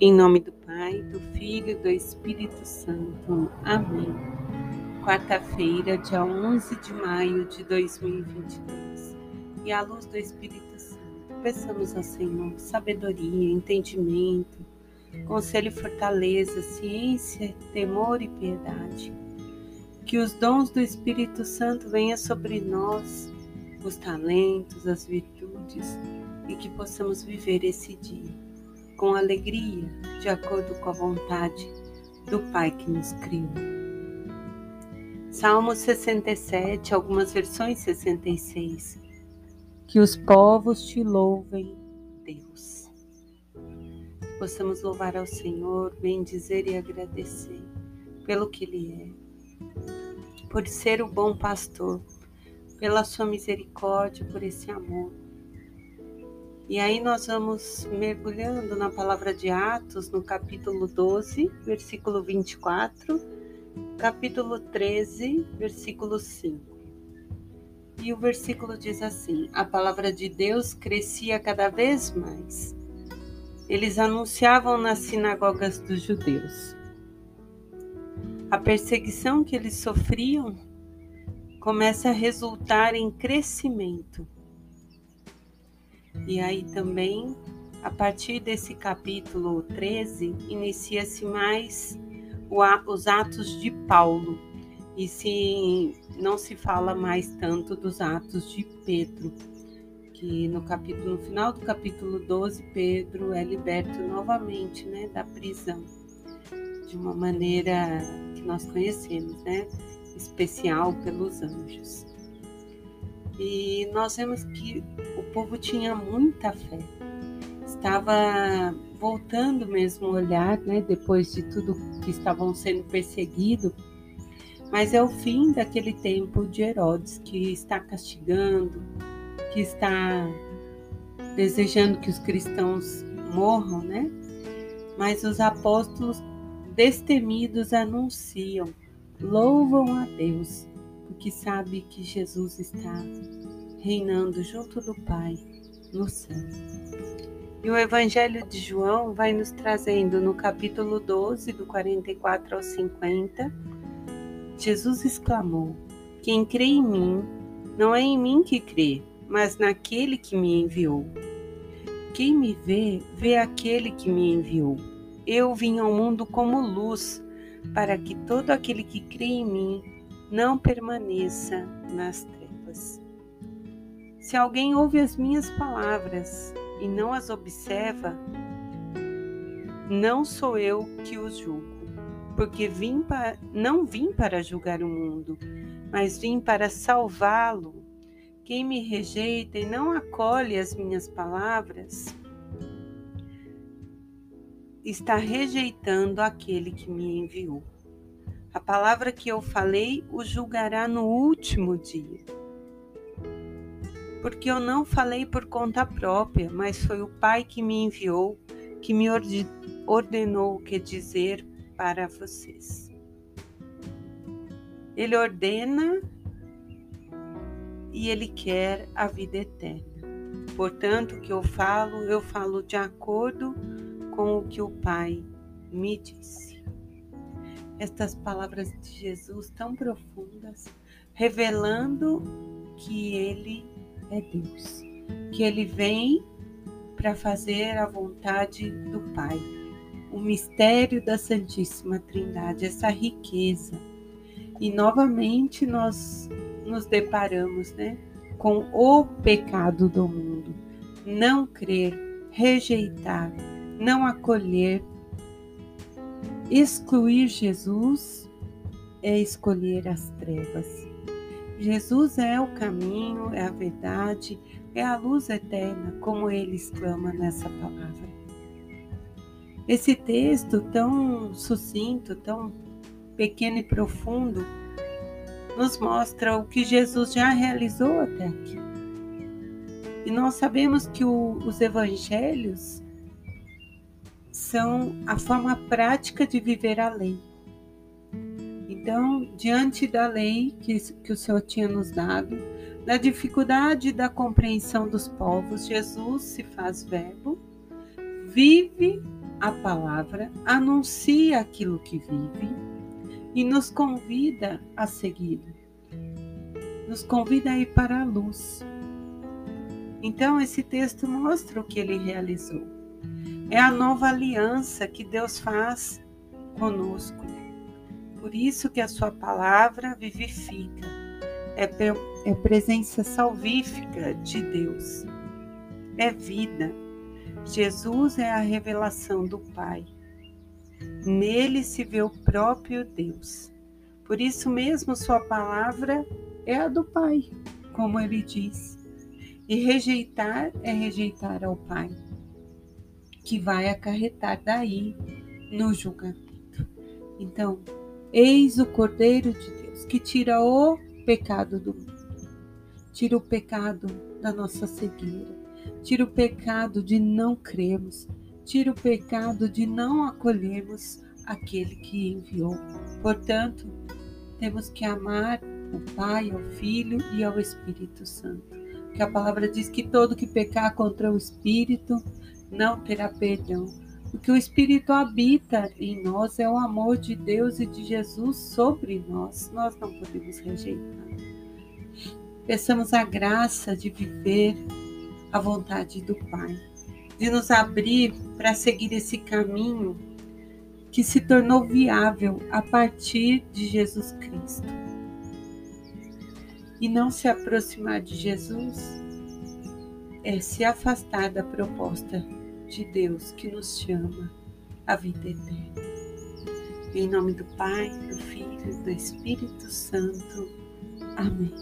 Em nome do Pai, do Filho e do Espírito Santo. Amém. Quarta-feira, dia 11 de maio de 2022. E à luz do Espírito Santo, peçamos ao Senhor sabedoria, entendimento, conselho e fortaleza, ciência, temor e piedade. Que os dons do Espírito Santo venham sobre nós, os talentos, as virtudes, e que possamos viver esse dia com alegria, de acordo com a vontade do Pai que nos criou. Salmo 67, algumas versões 66. Que os povos te louvem, Deus. Possamos louvar ao Senhor, bendizer e agradecer pelo que Ele é, por ser o bom pastor, pela sua misericórdia, por esse amor e aí nós vamos mergulhando na palavra de Atos, no capítulo 12, versículo 24, capítulo 13, versículo 5. E o versículo diz assim: A palavra de Deus crescia cada vez mais. Eles anunciavam nas sinagogas dos judeus. A perseguição que eles sofriam começa a resultar em crescimento e aí também, a partir desse capítulo 13, inicia-se mais os atos de Paulo. E se não se fala mais tanto dos atos de Pedro, que no capítulo no final do capítulo 12, Pedro é liberto novamente, né, da prisão. De uma maneira que nós conhecemos, né, especial pelos anjos. E nós vemos que povo tinha muita fé. Estava voltando mesmo o olhar, né, depois de tudo que estavam sendo perseguidos. Mas é o fim daquele tempo de Herodes que está castigando, que está desejando que os cristãos morram, né? Mas os apóstolos destemidos anunciam, louvam a Deus porque sabe que Jesus está reinando junto do Pai no céu. E o Evangelho de João vai nos trazendo no capítulo 12, do 44 ao 50, Jesus exclamou: Quem crê em mim, não é em mim que crê, mas naquele que me enviou. Quem me vê, vê aquele que me enviou. Eu vim ao mundo como luz, para que todo aquele que crê em mim não permaneça nas trevas. Se alguém ouve as minhas palavras e não as observa, não sou eu que os julgo, porque vim para, não vim para julgar o mundo, mas vim para salvá-lo. Quem me rejeita e não acolhe as minhas palavras, está rejeitando aquele que me enviou. A palavra que eu falei o julgará no último dia. Porque eu não falei por conta própria, mas foi o Pai que me enviou, que me ordenou o que dizer para vocês. Ele ordena e ele quer a vida eterna. Portanto, o que eu falo, eu falo de acordo com o que o Pai me disse estas palavras de Jesus tão profundas, revelando que Ele é Deus, que Ele vem para fazer a vontade do Pai, o mistério da Santíssima Trindade, essa riqueza. E novamente nós nos deparamos né, com o pecado do mundo, não crer, rejeitar, não acolher Excluir Jesus é escolher as trevas. Jesus é o caminho, é a verdade, é a luz eterna, como ele exclama nessa palavra. Esse texto tão sucinto, tão pequeno e profundo, nos mostra o que Jesus já realizou até aqui. E nós sabemos que o, os evangelhos são a forma prática de viver a lei. Então, diante da lei que, que o Senhor tinha nos dado, da dificuldade da compreensão dos povos, Jesus se faz verbo, vive a palavra anuncia aquilo que vive e nos convida a seguir. Nos convida a ir para a luz. Então, esse texto mostra o que ele realizou. É a nova aliança que Deus faz conosco. Por isso que a sua palavra vivifica. É, é presença salvífica de Deus. É vida Jesus é a revelação do Pai. Nele se vê o próprio Deus. Por isso mesmo sua palavra é a do Pai, como ele diz. E rejeitar é rejeitar ao Pai, que vai acarretar daí no julgamento. Então, eis o Cordeiro de Deus que tira o pecado do mundo, tira o pecado da nossa cegueira, Tira o pecado de não crermos, tira o pecado de não acolhermos aquele que enviou. Portanto, temos que amar o Pai, ao Filho e ao Espírito Santo. Que a palavra diz que todo que pecar contra o Espírito não terá perdão. O que o Espírito habita em nós é o amor de Deus e de Jesus sobre nós. Nós não podemos rejeitar. Peçamos a graça de viver a vontade do Pai, de nos abrir para seguir esse caminho que se tornou viável a partir de Jesus Cristo. E não se aproximar de Jesus é se afastar da proposta de Deus que nos chama à vida eterna. Em nome do Pai, do Filho e do Espírito Santo. Amém.